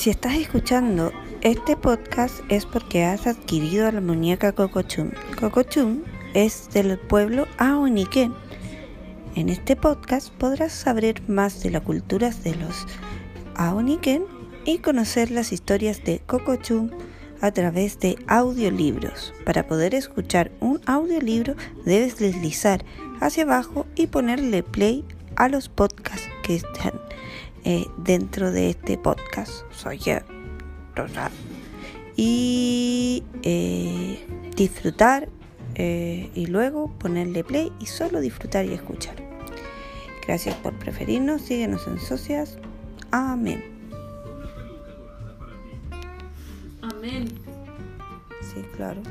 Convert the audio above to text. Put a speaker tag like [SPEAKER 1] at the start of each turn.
[SPEAKER 1] Si estás escuchando este podcast es porque has adquirido la muñeca Cocochum. Cocochum es del pueblo Aoniquén. En este podcast podrás saber más de las culturas de los Aoniquén y conocer las historias de Cocochum a través de audiolibros. Para poder escuchar un audiolibro debes deslizar hacia abajo y ponerle play a los podcasts que están eh, dentro de este podcast. Soy yo, Rosa. Y eh, disfrutar eh, y luego ponerle play y solo disfrutar y escuchar. Gracias por preferirnos, síguenos en socias. Amén.
[SPEAKER 2] Amén.
[SPEAKER 1] Sí, claro.